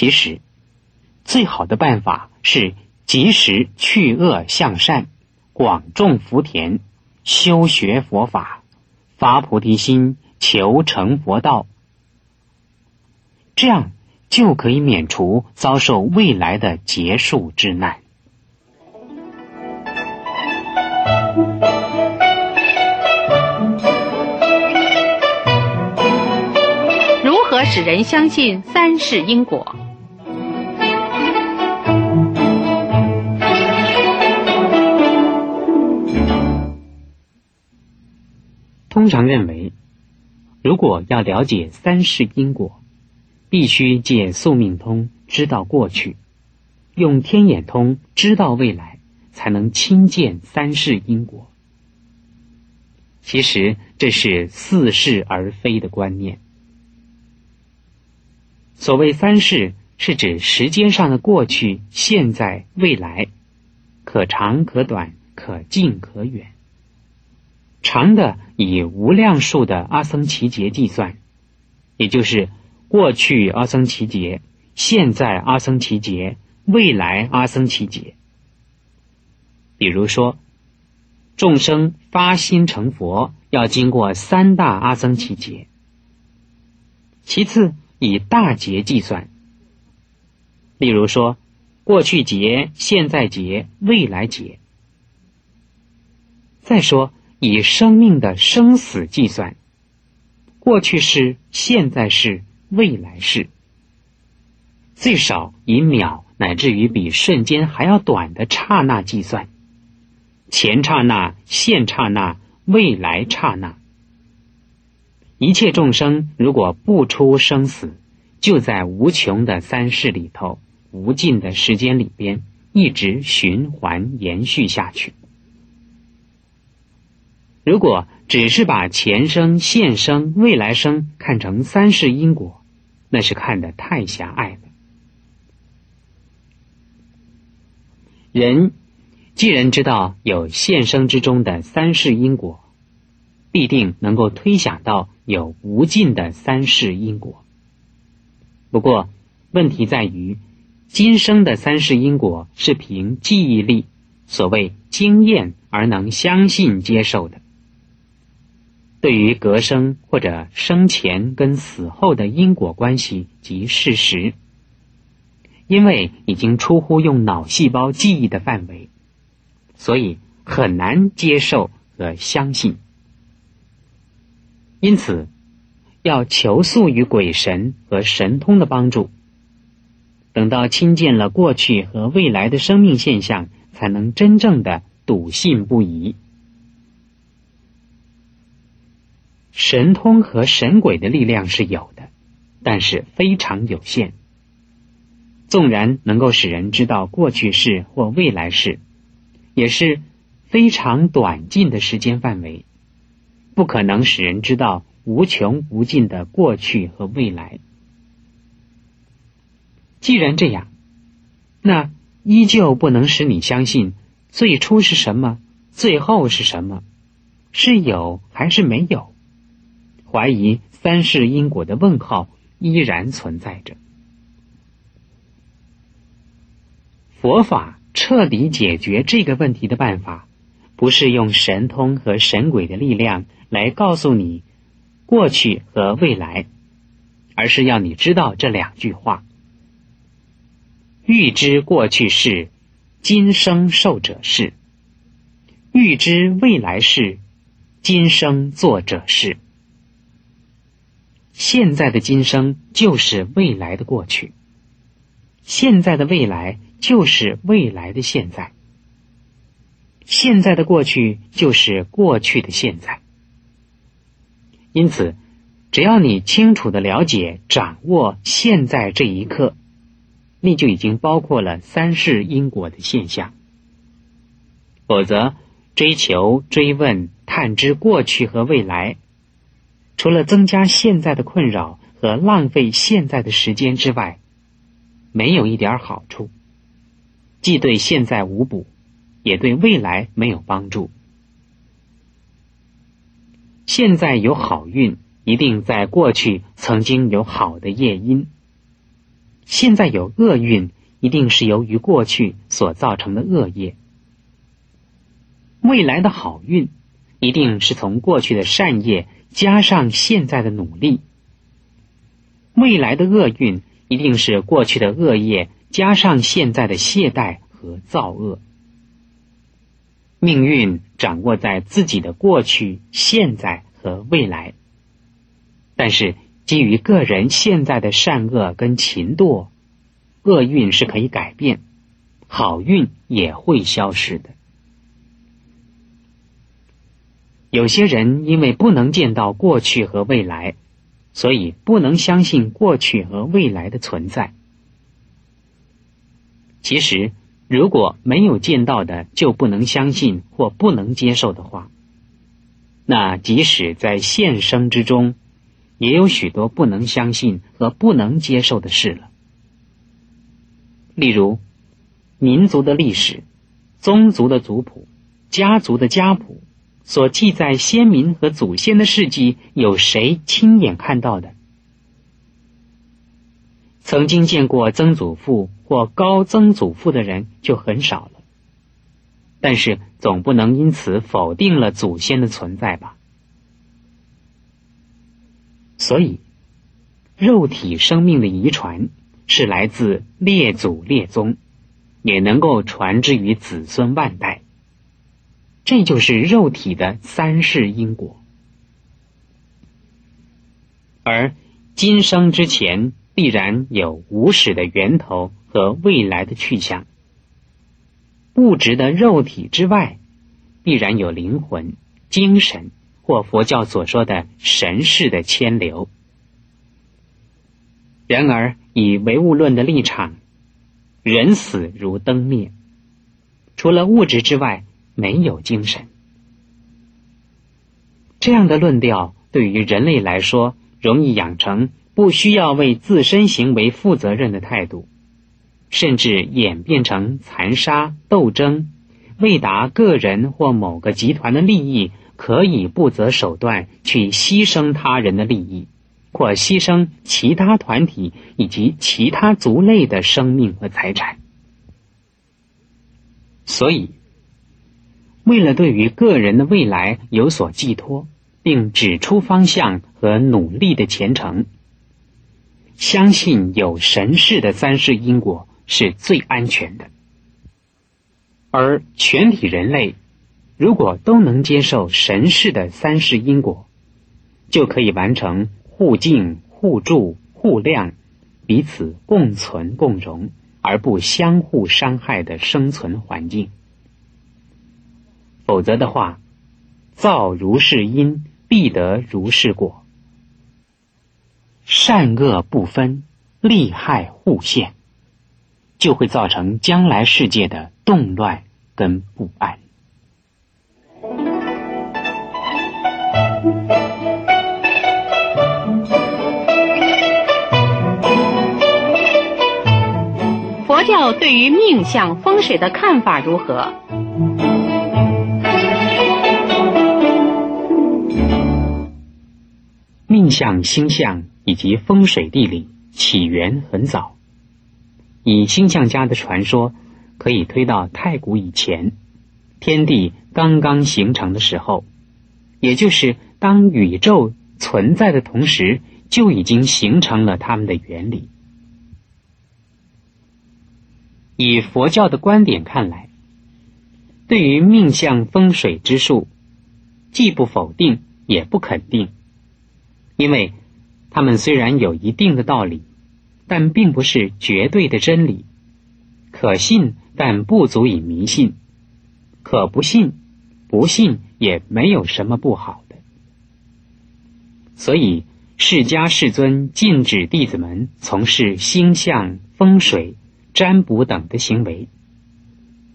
其实，最好的办法是及时去恶向善，广种福田，修学佛法，发菩提心，求成佛道。这样就可以免除遭受未来的劫数之难。使人相信三世因果？通常认为，如果要了解三世因果，必须借宿命通知道过去，用天眼通知道未来，才能亲见三世因果。其实这是似是而非的观念。所谓三世，是指时间上的过去、现在、未来，可长可短，可近可远。长的以无量数的阿僧祇劫计算，也就是过去阿僧祇劫、现在阿僧祇劫、未来阿僧祇劫。比如说。众生发心成佛，要经过三大阿僧祇劫。其次，以大节计算，例如说，过去节、现在节、未来节。再说，以生命的生死计算，过去式、现在式、未来式。最少以秒乃至于比瞬间还要短的刹那计算。前刹那、现刹那、未来刹那，一切众生如果不出生死，就在无穷的三世里头，无尽的时间里边，一直循环延续下去。如果只是把前生、现生、未来生看成三世因果，那是看得太狭隘了。人。既然知道有现生之中的三世因果，必定能够推想到有无尽的三世因果。不过，问题在于，今生的三世因果是凭记忆力、所谓经验而能相信接受的。对于隔生或者生前跟死后的因果关系及事实，因为已经出乎用脑细胞记忆的范围。所以很难接受和相信，因此要求诉于鬼神和神通的帮助。等到亲见了过去和未来的生命现象，才能真正的笃信不疑。神通和神鬼的力量是有的，但是非常有限。纵然能够使人知道过去式或未来式。也是非常短近的时间范围，不可能使人知道无穷无尽的过去和未来。既然这样，那依旧不能使你相信最初是什么，最后是什么，是有还是没有？怀疑三世因果的问号依然存在着。佛法。彻底解决这个问题的办法，不是用神通和神鬼的力量来告诉你过去和未来，而是要你知道这两句话：欲知过去事，今生受者是；欲知未来事，今生做者是。现在的今生就是未来的过去，现在的未来。就是未来的现在，现在的过去就是过去的现在。因此，只要你清楚的了解、掌握现在这一刻，你就已经包括了三世因果的现象。否则，追求、追问、探知过去和未来，除了增加现在的困扰和浪费现在的时间之外，没有一点好处。既对现在无补，也对未来没有帮助。现在有好运，一定在过去曾经有好的业因；现在有厄运，一定是由于过去所造成的恶业；未来的好运，一定是从过去的善业加上现在的努力；未来的厄运，一定是过去的恶业加上现在的懈怠和造恶。命运掌握在自己的过去、现在和未来，但是。基于个人现在的善恶跟勤惰，厄运是可以改变，好运也会消失的。有些人因为不能见到过去和未来，所以不能相信过去和未来的存在。其实，如果没有见到的就不能相信或不能接受的话，那即使在现生之中。也有许多不能相信和不能接受的事了，例如民族的历史、宗族的族谱、家族的家谱所记载先民和祖先的事迹，有谁亲眼看到的？曾经见过曾祖父或高曾祖父的人就很少了，但是总不能因此否定了祖先的存在吧？所以，肉体生命的遗传是来自列祖列宗，也能够传之于子孙万代。这就是肉体的三世因果。而今生之前必然有无始的源头和未来的去向。物质的肉体之外，必然有灵魂、精神。或佛教所说的神世的牵流。然而，以唯物论的立场，人死如灯灭，除了物质之外，没有精神。这样的论调对于人类来说，容易养成不需要为自身行为负责任的态度，甚至演变成残杀斗争，为达个人或某个集团的利益。可以不择手段去牺牲他人的利益，或牺牲其他团体以及其他族类的生命和财产。所以，为了对于个人的未来有所寄托，并指出方向和努力的前程，相信有神事的三世因果是最安全的，而全体人类。如果都能接受神世的三世因果，就可以完成互敬、互助、互谅、彼此共存共荣而不相互伤害的生存环境。否则的话，造如是因，必得如是果，善恶不分，利害互现，就会造成将来世界的动乱跟不安。佛教对于命相风水的看法如何？命相、星象以及风水地理起源很早，以星象家的传说，可以推到太古以前，天地刚刚形成的时候，也就是当宇宙存在的同时，就已经形成了它们的原理。以佛教的观点看来，对于命相风水之术，既不否定也不肯定，因为他们虽然有一定的道理，但并不是绝对的真理，可信但不足以迷信，可不信，不信也没有什么不好的。所以释迦世尊禁止弟子们从事星象风水。占卜等的行为，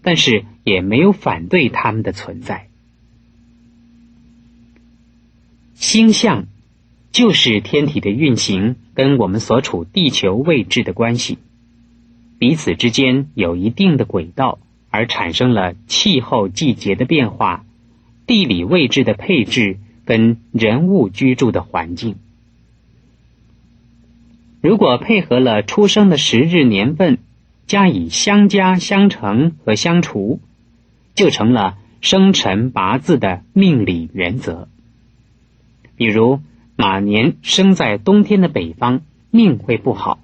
但是也没有反对他们的存在。星象就是天体的运行跟我们所处地球位置的关系，彼此之间有一定的轨道，而产生了气候、季节的变化、地理位置的配置跟人物居住的环境。如果配合了出生的时日年份，加以相加、相乘和相除，就成了生辰八字的命理原则。比如马年生在冬天的北方，命会不好，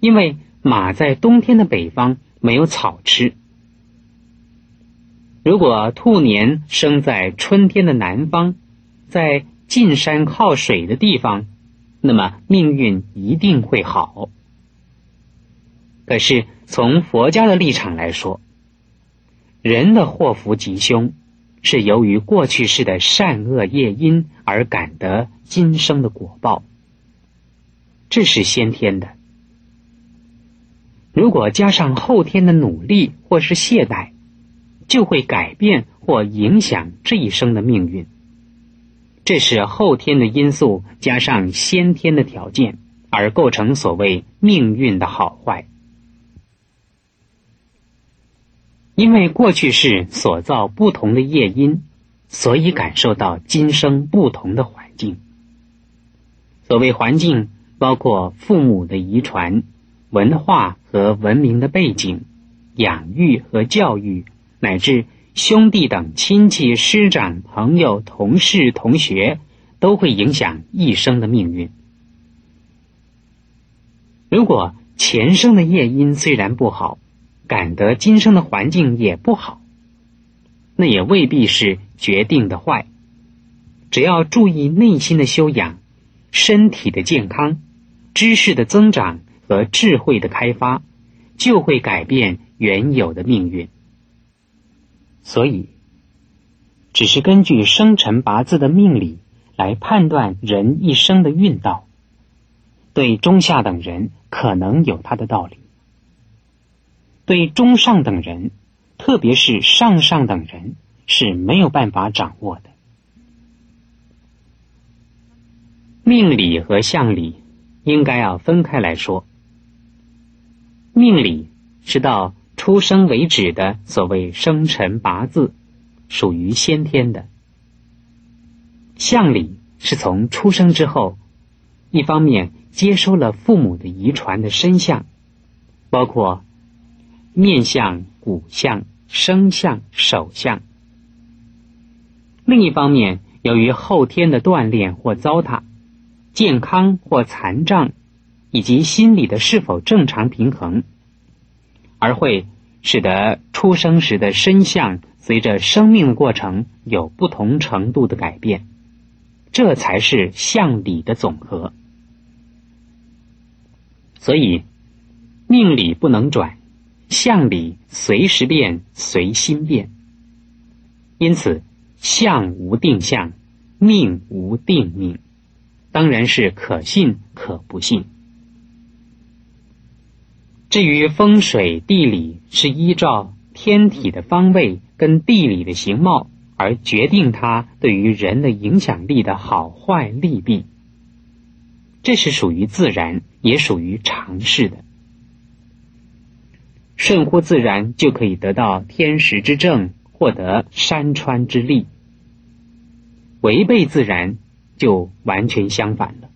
因为马在冬天的北方没有草吃。如果兔年生在春天的南方，在近山靠水的地方，那么命运一定会好。可是从佛家的立场来说，人的祸福吉凶是由于过去世的善恶业因而感得今生的果报，这是先天的。如果加上后天的努力或是懈怠。就会改变或影响这一生的命运。这是后天的因素加上先天的条件，而构成所谓命运的好坏。因为过去世所造不同的业因，所以感受到今生不同的环境。所谓环境，包括父母的遗传、文化和文明的背景、养育和教育。乃至兄弟等亲戚、师长、朋友、同事、同学，都会影响一生的命运。如果前生的业因虽然不好，感得今生的环境也不好，那也未必是决定的坏。只要注意内心的修养、身体的健康、知识的增长和智慧的开发，就会改变原有的命运。所以，只是根据生辰八字的命理来判断人一生的运道，对中下等人可能有他的道理；对中上等人，特别是上上等人是没有办法掌握的。命理和相理应该要分开来说。命理是到。出生为止的所谓生辰八字，属于先天的。相理是从出生之后，一方面接收了父母的遗传的身相，包括面相、骨相、生相、手相；另一方面，由于后天的锻炼或糟蹋，健康或残障，以及心理的是否正常平衡。而会使得出生时的身相随着生命的过程有不同程度的改变，这才是相理的总和。所以，命理不能转，相理随时变，随心变。因此，相无定向，命无定命，当然是可信可不信。至于风水地理，是依照天体的方位跟地理的形貌而决定它对于人的影响力的好坏利弊。这是属于自然，也属于常识的。顺乎自然，就可以得到天时之正，获得山川之力；违背自然，就完全相反了。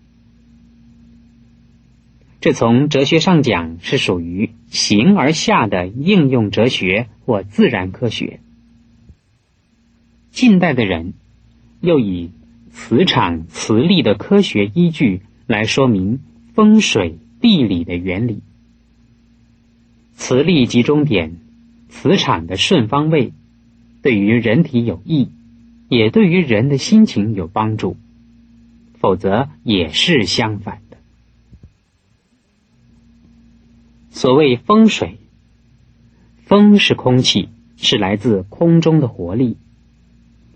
这从哲学上讲是属于形而下的应用哲学或自然科学。近代的人又以磁场、磁力的科学依据来说明风水地理的原理。磁力集中点、磁场的顺方位，对于人体有益，也对于人的心情有帮助，否则也是相反的。所谓风水，风是空气，是来自空中的活力；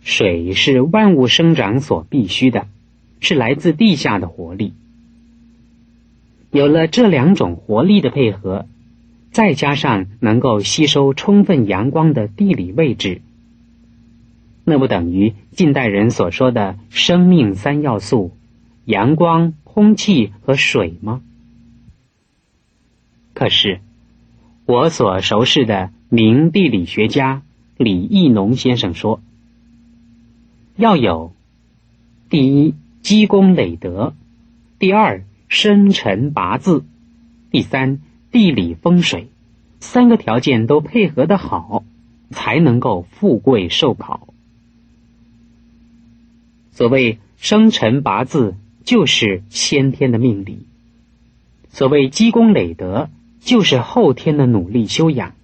水是万物生长所必须的，是来自地下的活力。有了这两种活力的配合，再加上能够吸收充分阳光的地理位置，那不等于近代人所说的生命三要素：阳光、空气和水吗？可是，我所熟识的名地理学家李义农先生说：“要有第一积功累德，第二生辰八字，第三地理风水，三个条件都配合的好，才能够富贵寿考。所谓生辰八字，就是先天的命理；所谓积功累德，就是后天的努力修养。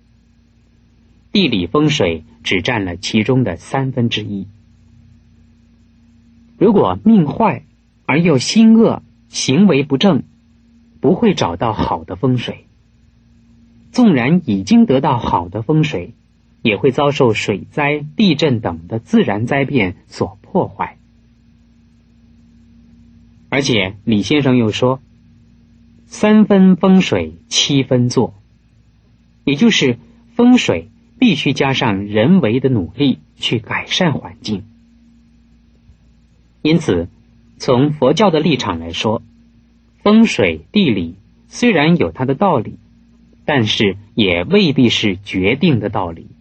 地理风水只占了其中的三分之一。如果命坏而又心恶、行为不正，不会找到好的风水。纵然已经得到好的风水，也会遭受水灾、地震等的自然灾变所破坏。而且李先生又说：“三分风水，七分做。”也就是风水。必须加上人为的努力去改善环境。因此，从佛教的立场来说，风水地理虽然有它的道理，但是也未必是决定的道理。